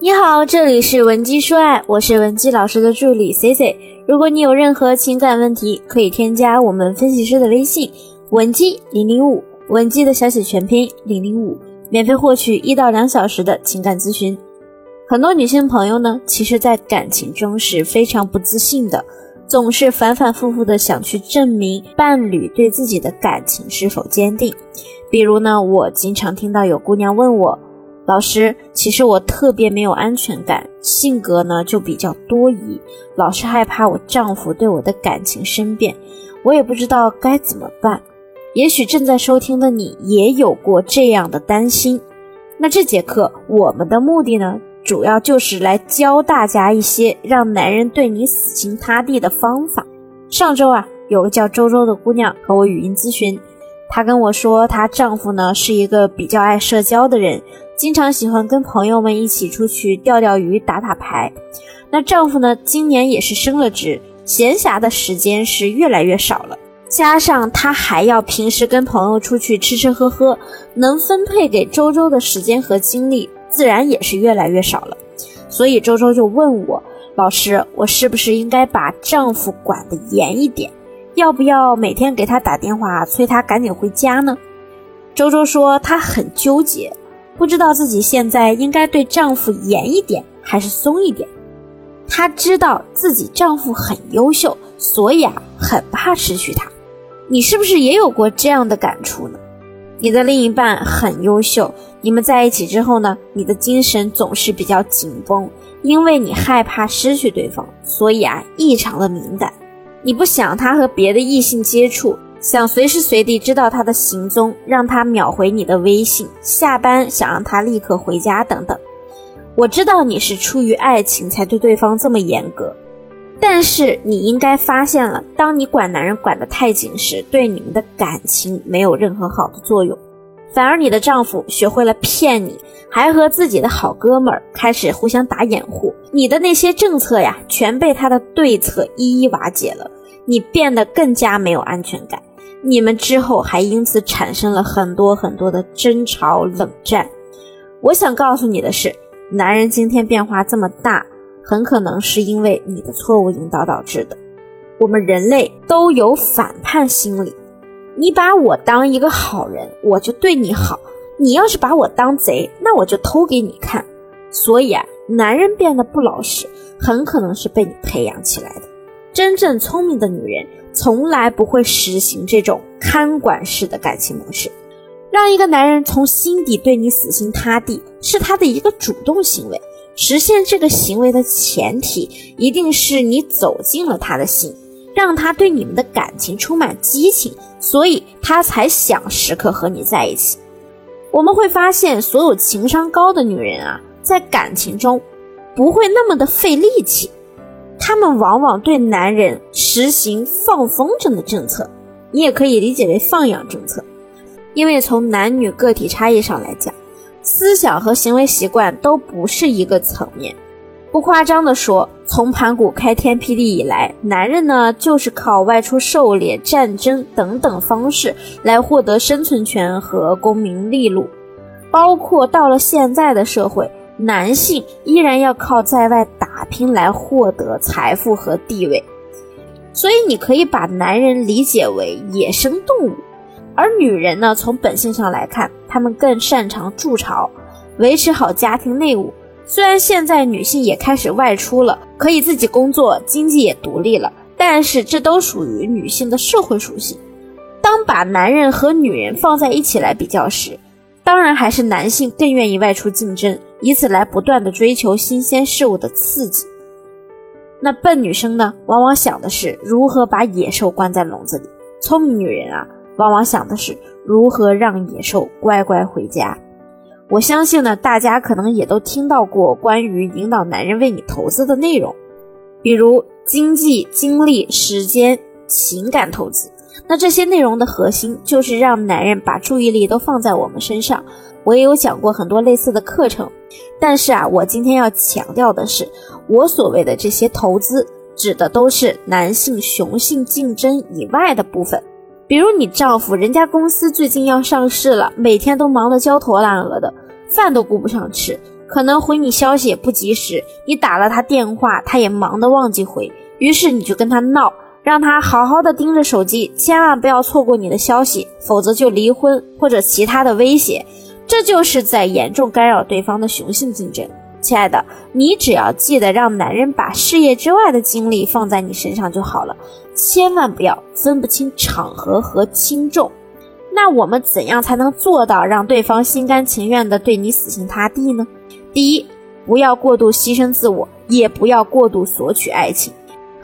你好，这里是文姬说爱，我是文姬老师的助理 C C。如果你有任何情感问题，可以添加我们分析师的微信文姬零零五，文姬的小写全拼零零五，免费获取一到两小时的情感咨询。很多女性朋友呢，其实在感情中是非常不自信的，总是反反复复的想去证明伴侣对自己的感情是否坚定。比如呢，我经常听到有姑娘问我。老师，其实我特别没有安全感，性格呢就比较多疑，老是害怕我丈夫对我的感情生变，我也不知道该怎么办。也许正在收听的你也有过这样的担心。那这节课我们的目的呢，主要就是来教大家一些让男人对你死心塌地的方法。上周啊，有个叫周周的姑娘和我语音咨询，她跟我说，她丈夫呢是一个比较爱社交的人。经常喜欢跟朋友们一起出去钓钓鱼、打打牌。那丈夫呢？今年也是升了职，闲暇的时间是越来越少了。加上他还要平时跟朋友出去吃吃喝喝，能分配给周周的时间和精力自然也是越来越少了。所以周周就问我：“老师，我是不是应该把丈夫管得严一点？要不要每天给他打电话催他赶紧回家呢？”周周说他很纠结。不知道自己现在应该对丈夫严一点还是松一点。她知道自己丈夫很优秀，所以啊，很怕失去他。你是不是也有过这样的感触呢？你的另一半很优秀，你们在一起之后呢，你的精神总是比较紧绷，因为你害怕失去对方，所以啊，异常的敏感。你不想他和别的异性接触。想随时随地知道他的行踪，让他秒回你的微信。下班想让他立刻回家，等等。我知道你是出于爱情才对对方这么严格，但是你应该发现了，当你管男人管得太紧时，对你们的感情没有任何好的作用，反而你的丈夫学会了骗你，还和自己的好哥们儿开始互相打掩护。你的那些政策呀，全被他的对策一一瓦解了，你变得更加没有安全感。你们之后还因此产生了很多很多的争吵、冷战。我想告诉你的是，男人今天变化这么大，很可能是因为你的错误引导导致的。我们人类都有反叛心理，你把我当一个好人，我就对你好；你要是把我当贼，那我就偷给你看。所以啊，男人变得不老实，很可能是被你培养起来的。真正聪明的女人。从来不会实行这种看管式的感情模式，让一个男人从心底对你死心塌地，是他的一个主动行为。实现这个行为的前提，一定是你走进了他的心，让他对你们的感情充满激情，所以他才想时刻和你在一起。我们会发现，所有情商高的女人啊，在感情中不会那么的费力气。他们往往对男人实行放风筝的政策，你也可以理解为放养政策，因为从男女个体差异上来讲，思想和行为习惯都不是一个层面。不夸张的说，从盘古开天辟地以来，男人呢就是靠外出狩猎、战争等等方式来获得生存权和功名利禄，包括到了现在的社会。男性依然要靠在外打拼来获得财富和地位，所以你可以把男人理解为野生动物，而女人呢，从本性上来看，她们更擅长筑巢，维持好家庭内务。虽然现在女性也开始外出了，可以自己工作，经济也独立了，但是这都属于女性的社会属性。当把男人和女人放在一起来比较时，当然还是男性更愿意外出竞争。以此来不断的追求新鲜事物的刺激。那笨女生呢，往往想的是如何把野兽关在笼子里；聪明女人啊，往往想的是如何让野兽乖乖回家。我相信呢，大家可能也都听到过关于引导男人为你投资的内容，比如经济、精力、时间、情感投资。那这些内容的核心就是让男人把注意力都放在我们身上。我也有讲过很多类似的课程，但是啊，我今天要强调的是，我所谓的这些投资，指的都是男性雄性竞争以外的部分。比如你丈夫，人家公司最近要上市了，每天都忙得焦头烂额的，饭都顾不上吃，可能回你消息也不及时，你打了他电话，他也忙得忘记回，于是你就跟他闹，让他好好的盯着手机，千万不要错过你的消息，否则就离婚或者其他的威胁，这就是在严重干扰对方的雄性竞争。亲爱的，你只要记得让男人把事业之外的精力放在你身上就好了，千万不要分不清场合和轻重。那我们怎样才能做到让对方心甘情愿地对你死心塌地呢？第一，不要过度牺牲自我，也不要过度索取爱情。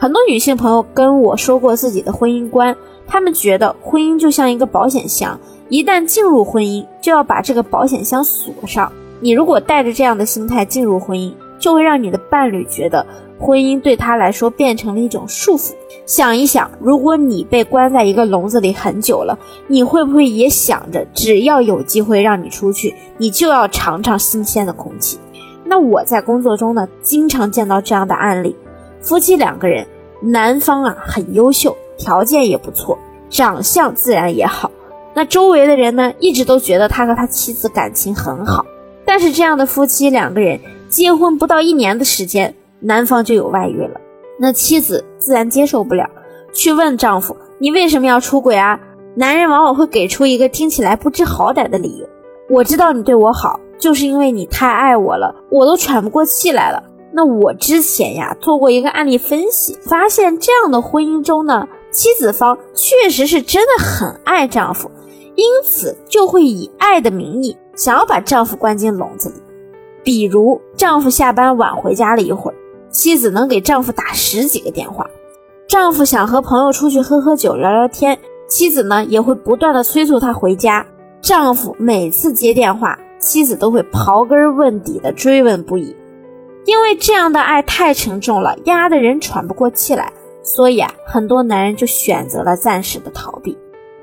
很多女性朋友跟我说过自己的婚姻观，她们觉得婚姻就像一个保险箱，一旦进入婚姻，就要把这个保险箱锁上。你如果带着这样的心态进入婚姻，就会让你的伴侣觉得婚姻对他来说变成了一种束缚。想一想，如果你被关在一个笼子里很久了，你会不会也想着，只要有机会让你出去，你就要尝尝新鲜的空气？那我在工作中呢，经常见到这样的案例：夫妻两个人，男方啊很优秀，条件也不错，长相自然也好，那周围的人呢，一直都觉得他和他妻子感情很好。但是这样的夫妻两个人结婚不到一年的时间，男方就有外遇了，那妻子自然接受不了，去问丈夫：“你为什么要出轨啊？”男人往往会给出一个听起来不知好歹的理由：“我知道你对我好，就是因为你太爱我了，我都喘不过气来了。”那我之前呀做过一个案例分析，发现这样的婚姻中呢，妻子方确实是真的很爱丈夫，因此就会以爱的名义。想要把丈夫关进笼子里，比如丈夫下班晚回家了一会儿，妻子能给丈夫打十几个电话；丈夫想和朋友出去喝喝酒、聊聊天，妻子呢也会不断的催促他回家。丈夫每次接电话，妻子都会刨根问底的追问不已。因为这样的爱太沉重了，压得人喘不过气来，所以啊，很多男人就选择了暂时的逃避，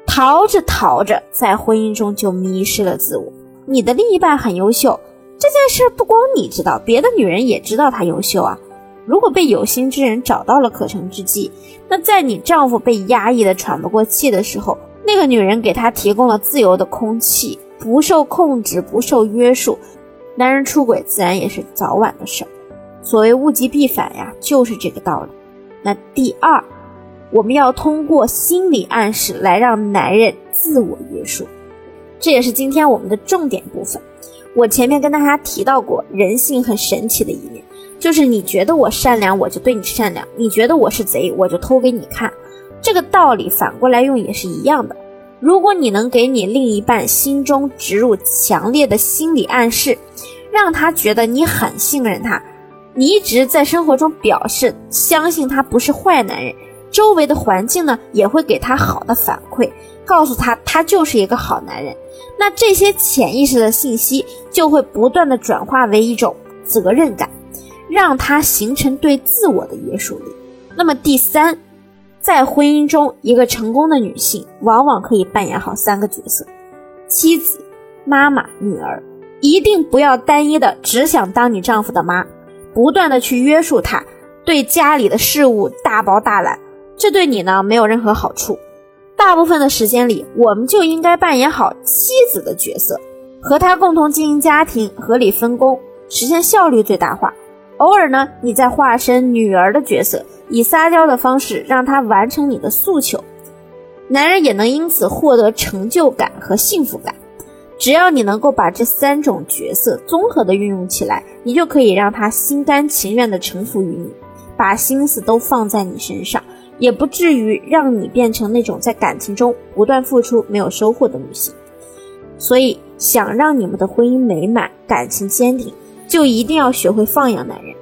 逃着逃着，在婚姻中就迷失了自我。你的另一半很优秀，这件事不光你知道，别的女人也知道他优秀啊。如果被有心之人找到了可乘之机，那在你丈夫被压抑的喘不过气的时候，那个女人给他提供了自由的空气，不受控制，不受约束，男人出轨自然也是早晚的事儿。所谓物极必反呀，就是这个道理。那第二，我们要通过心理暗示来让男人自我约束。这也是今天我们的重点部分。我前面跟大家提到过，人性很神奇的一面，就是你觉得我善良，我就对你善良；你觉得我是贼，我就偷给你看。这个道理反过来用也是一样的。如果你能给你另一半心中植入强烈的心理暗示，让他觉得你很信任他，你一直在生活中表示相信他不是坏男人，周围的环境呢也会给他好的反馈。告诉他，他就是一个好男人。那这些潜意识的信息就会不断的转化为一种责任感，让他形成对自我的约束力。那么第三，在婚姻中，一个成功的女性往往可以扮演好三个角色：妻子、妈妈、女儿。一定不要单一的只想当你丈夫的妈，不断的去约束他，对家里的事物大包大揽，这对你呢没有任何好处。大部分的时间里，我们就应该扮演好妻子的角色，和他共同经营家庭，合理分工，实现效率最大化。偶尔呢，你再化身女儿的角色，以撒娇的方式让他完成你的诉求，男人也能因此获得成就感和幸福感。只要你能够把这三种角色综合的运用起来，你就可以让他心甘情愿的臣服于你，把心思都放在你身上。也不至于让你变成那种在感情中不断付出没有收获的女性。所以，想让你们的婚姻美满、感情坚定，就一定要学会放养男人，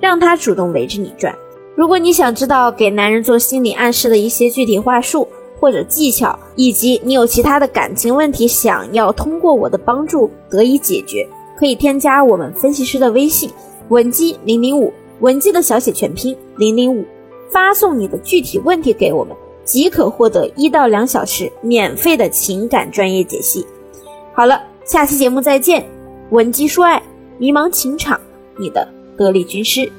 让他主动围着你转。如果你想知道给男人做心理暗示的一些具体话术或者技巧，以及你有其他的感情问题想要通过我的帮助得以解决，可以添加我们分析师的微信文姬零零五，文姬的小写全拼零零五。发送你的具体问题给我们，即可获得一到两小时免费的情感专业解析。好了，下期节目再见。文姬说爱，迷茫情场，你的得力军师。